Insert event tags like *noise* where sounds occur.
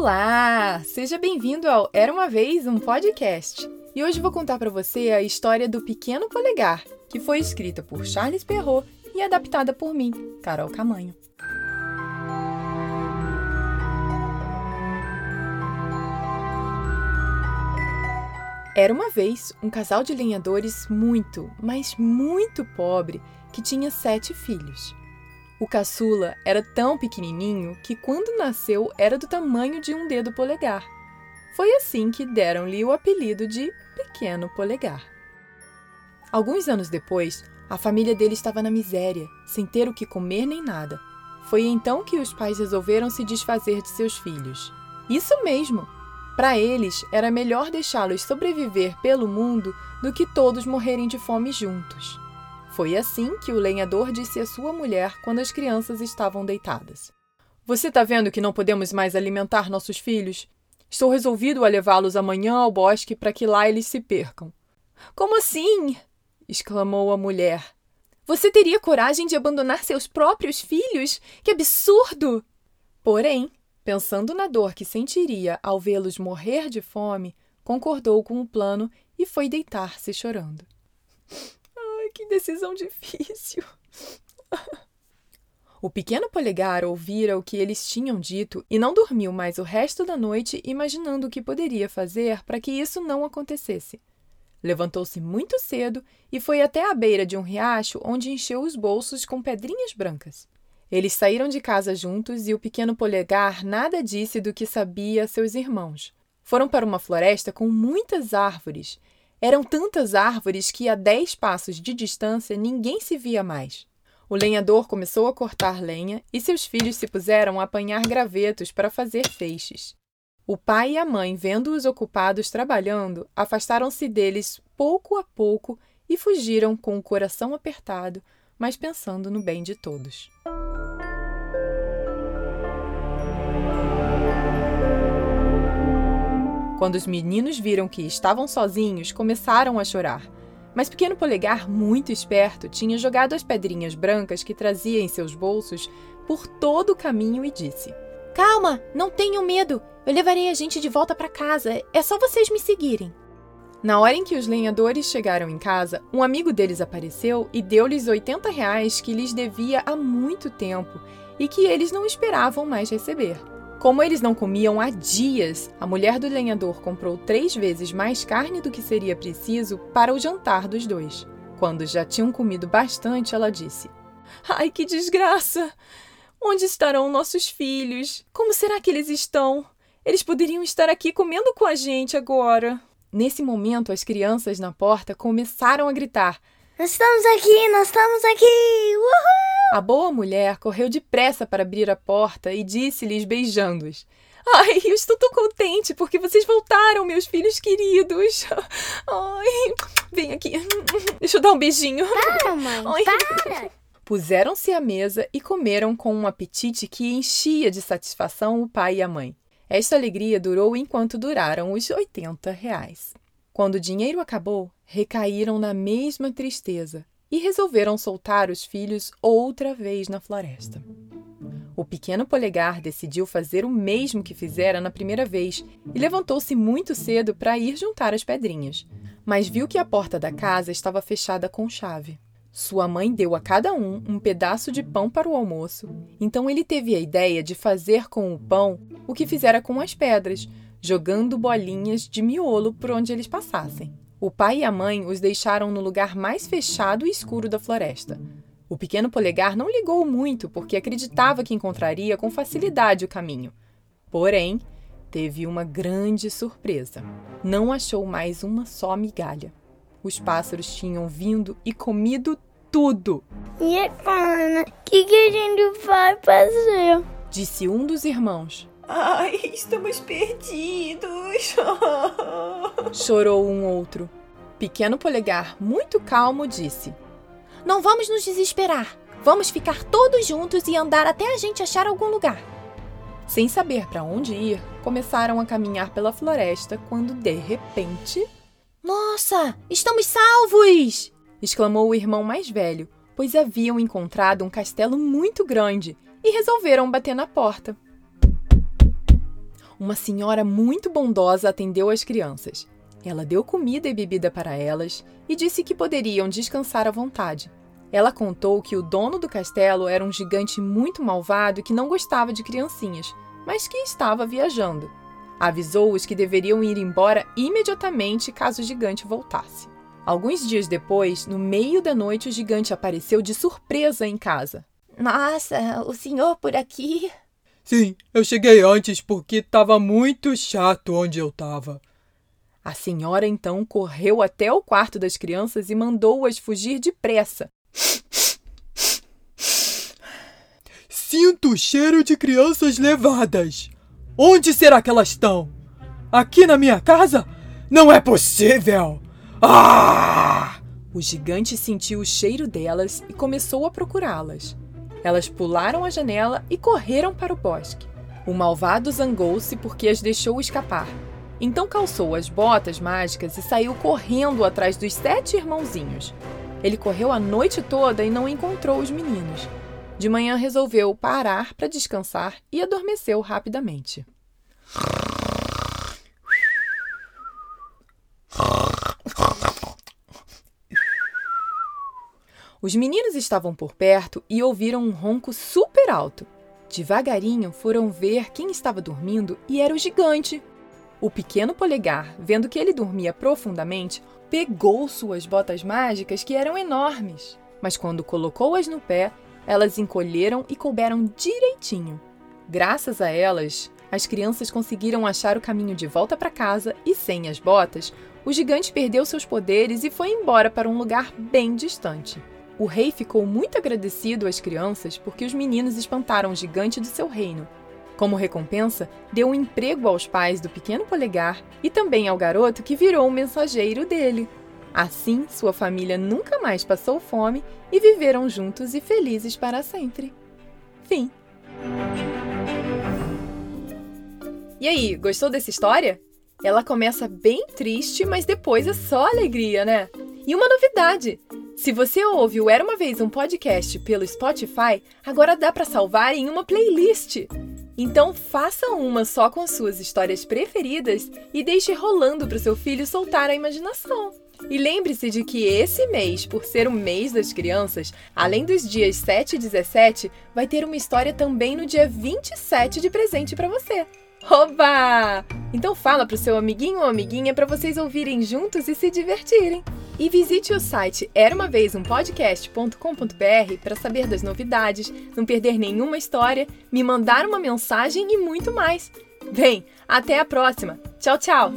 Olá! Seja bem-vindo ao Era uma Vez um Podcast. E hoje vou contar para você a história do Pequeno Polegar, que foi escrita por Charles Perrault e adaptada por mim, Carol Camanho. Era uma vez um casal de lenhadores muito, mas muito pobre que tinha sete filhos. O caçula era tão pequenininho que, quando nasceu, era do tamanho de um dedo polegar. Foi assim que deram-lhe o apelido de Pequeno Polegar. Alguns anos depois, a família dele estava na miséria, sem ter o que comer nem nada. Foi então que os pais resolveram se desfazer de seus filhos. Isso mesmo! Para eles, era melhor deixá-los sobreviver pelo mundo do que todos morrerem de fome juntos. Foi assim que o lenhador disse à sua mulher quando as crianças estavam deitadas: Você está vendo que não podemos mais alimentar nossos filhos? Estou resolvido a levá-los amanhã ao bosque para que lá eles se percam. Como assim? exclamou a mulher. Você teria coragem de abandonar seus próprios filhos? Que absurdo! Porém, pensando na dor que sentiria ao vê-los morrer de fome, concordou com o plano e foi deitar-se chorando que decisão difícil. *laughs* O pequeno polegar ouvira o que eles tinham dito e não dormiu mais o resto da noite imaginando o que poderia fazer para que isso não acontecesse. Levantou-se muito cedo e foi até a beira de um riacho onde encheu os bolsos com pedrinhas brancas. Eles saíram de casa juntos e o pequeno polegar nada disse do que sabia a seus irmãos. Foram para uma floresta com muitas árvores eram tantas árvores que a dez passos de distância ninguém se via mais. O lenhador começou a cortar lenha e seus filhos se puseram a apanhar gravetos para fazer feixes. O pai e a mãe, vendo-os ocupados trabalhando, afastaram-se deles pouco a pouco e fugiram com o coração apertado, mas pensando no bem de todos. Quando os meninos viram que estavam sozinhos, começaram a chorar. Mas Pequeno Polegar, muito esperto, tinha jogado as pedrinhas brancas que trazia em seus bolsos por todo o caminho e disse: Calma, não tenham medo. Eu levarei a gente de volta para casa. É só vocês me seguirem. Na hora em que os lenhadores chegaram em casa, um amigo deles apareceu e deu-lhes 80 reais que lhes devia há muito tempo e que eles não esperavam mais receber. Como eles não comiam há dias, a mulher do lenhador comprou três vezes mais carne do que seria preciso para o jantar dos dois. Quando já tinham comido bastante, ela disse: Ai, que desgraça! Onde estarão nossos filhos? Como será que eles estão? Eles poderiam estar aqui comendo com a gente agora. Nesse momento, as crianças na porta começaram a gritar: Nós estamos aqui, nós estamos aqui! Uhul! A boa mulher correu depressa para abrir a porta e disse-lhes, beijando-os: Ai, eu estou tão contente porque vocês voltaram, meus filhos queridos. *laughs* Ai, vem aqui. Deixa eu dar um beijinho. Para, *laughs* mãe, Ai. para. Puseram-se à mesa e comeram com um apetite que enchia de satisfação o pai e a mãe. Esta alegria durou enquanto duraram os 80 reais. Quando o dinheiro acabou, recaíram na mesma tristeza, e resolveram soltar os filhos outra vez na floresta. O pequeno polegar decidiu fazer o mesmo que fizera na primeira vez e levantou-se muito cedo para ir juntar as pedrinhas, mas viu que a porta da casa estava fechada com chave. Sua mãe deu a cada um um pedaço de pão para o almoço, então ele teve a ideia de fazer com o pão o que fizera com as pedras, jogando bolinhas de miolo por onde eles passassem. O pai e a mãe os deixaram no lugar mais fechado e escuro da floresta. O pequeno polegar não ligou muito porque acreditava que encontraria com facilidade o caminho. Porém, teve uma grande surpresa. Não achou mais uma só migalha. Os pássaros tinham vindo e comido tudo. E agora? O que, que a gente vai fazer? Disse um dos irmãos. Ai, estamos perdidos. *laughs* Chorou um outro. Pequeno Polegar, muito calmo, disse: Não vamos nos desesperar. Vamos ficar todos juntos e andar até a gente achar algum lugar. Sem saber para onde ir, começaram a caminhar pela floresta quando, de repente. Nossa, estamos salvos! exclamou o irmão mais velho, pois haviam encontrado um castelo muito grande e resolveram bater na porta. Uma senhora muito bondosa atendeu as crianças. Ela deu comida e bebida para elas e disse que poderiam descansar à vontade. Ela contou que o dono do castelo era um gigante muito malvado que não gostava de criancinhas, mas que estava viajando. Avisou-os que deveriam ir embora imediatamente caso o gigante voltasse. Alguns dias depois, no meio da noite, o gigante apareceu de surpresa em casa. Nossa, o senhor por aqui? Sim, eu cheguei antes porque estava muito chato onde eu estava. A senhora então correu até o quarto das crianças e mandou-as fugir depressa. Sinto o cheiro de crianças levadas. Onde será que elas estão? Aqui na minha casa? Não é possível! Ah! O gigante sentiu o cheiro delas e começou a procurá-las. Elas pularam a janela e correram para o bosque. O malvado zangou-se porque as deixou escapar. Então calçou as botas mágicas e saiu correndo atrás dos sete irmãozinhos. Ele correu a noite toda e não encontrou os meninos. De manhã resolveu parar para descansar e adormeceu rapidamente. Os meninos estavam por perto e ouviram um ronco super alto. Devagarinho foram ver quem estava dormindo e era o gigante. O pequeno polegar, vendo que ele dormia profundamente, pegou suas botas mágicas que eram enormes. Mas quando colocou-as no pé, elas encolheram e couberam direitinho. Graças a elas, as crianças conseguiram achar o caminho de volta para casa e, sem as botas, o gigante perdeu seus poderes e foi embora para um lugar bem distante. O rei ficou muito agradecido às crianças porque os meninos espantaram o gigante do seu reino. Como recompensa, deu um emprego aos pais do pequeno polegar e também ao garoto que virou o mensageiro dele. Assim, sua família nunca mais passou fome e viveram juntos e felizes para sempre. Fim. E aí, gostou dessa história? Ela começa bem triste, mas depois é só alegria, né? E uma novidade: se você ouve o Era uma Vez um podcast pelo Spotify, agora dá para salvar em uma playlist. Então faça uma só com suas histórias preferidas e deixe rolando para o seu filho soltar a imaginação. E lembre-se de que esse mês, por ser o mês das crianças, além dos dias 7 e 17, vai ter uma história também no dia 27 de presente para você. Oba! Então fala pro seu amiguinho ou amiguinha para vocês ouvirem juntos e se divertirem. E visite o site era para saber das novidades, não perder nenhuma história, me mandar uma mensagem e muito mais. Bem, até a próxima. Tchau, tchau.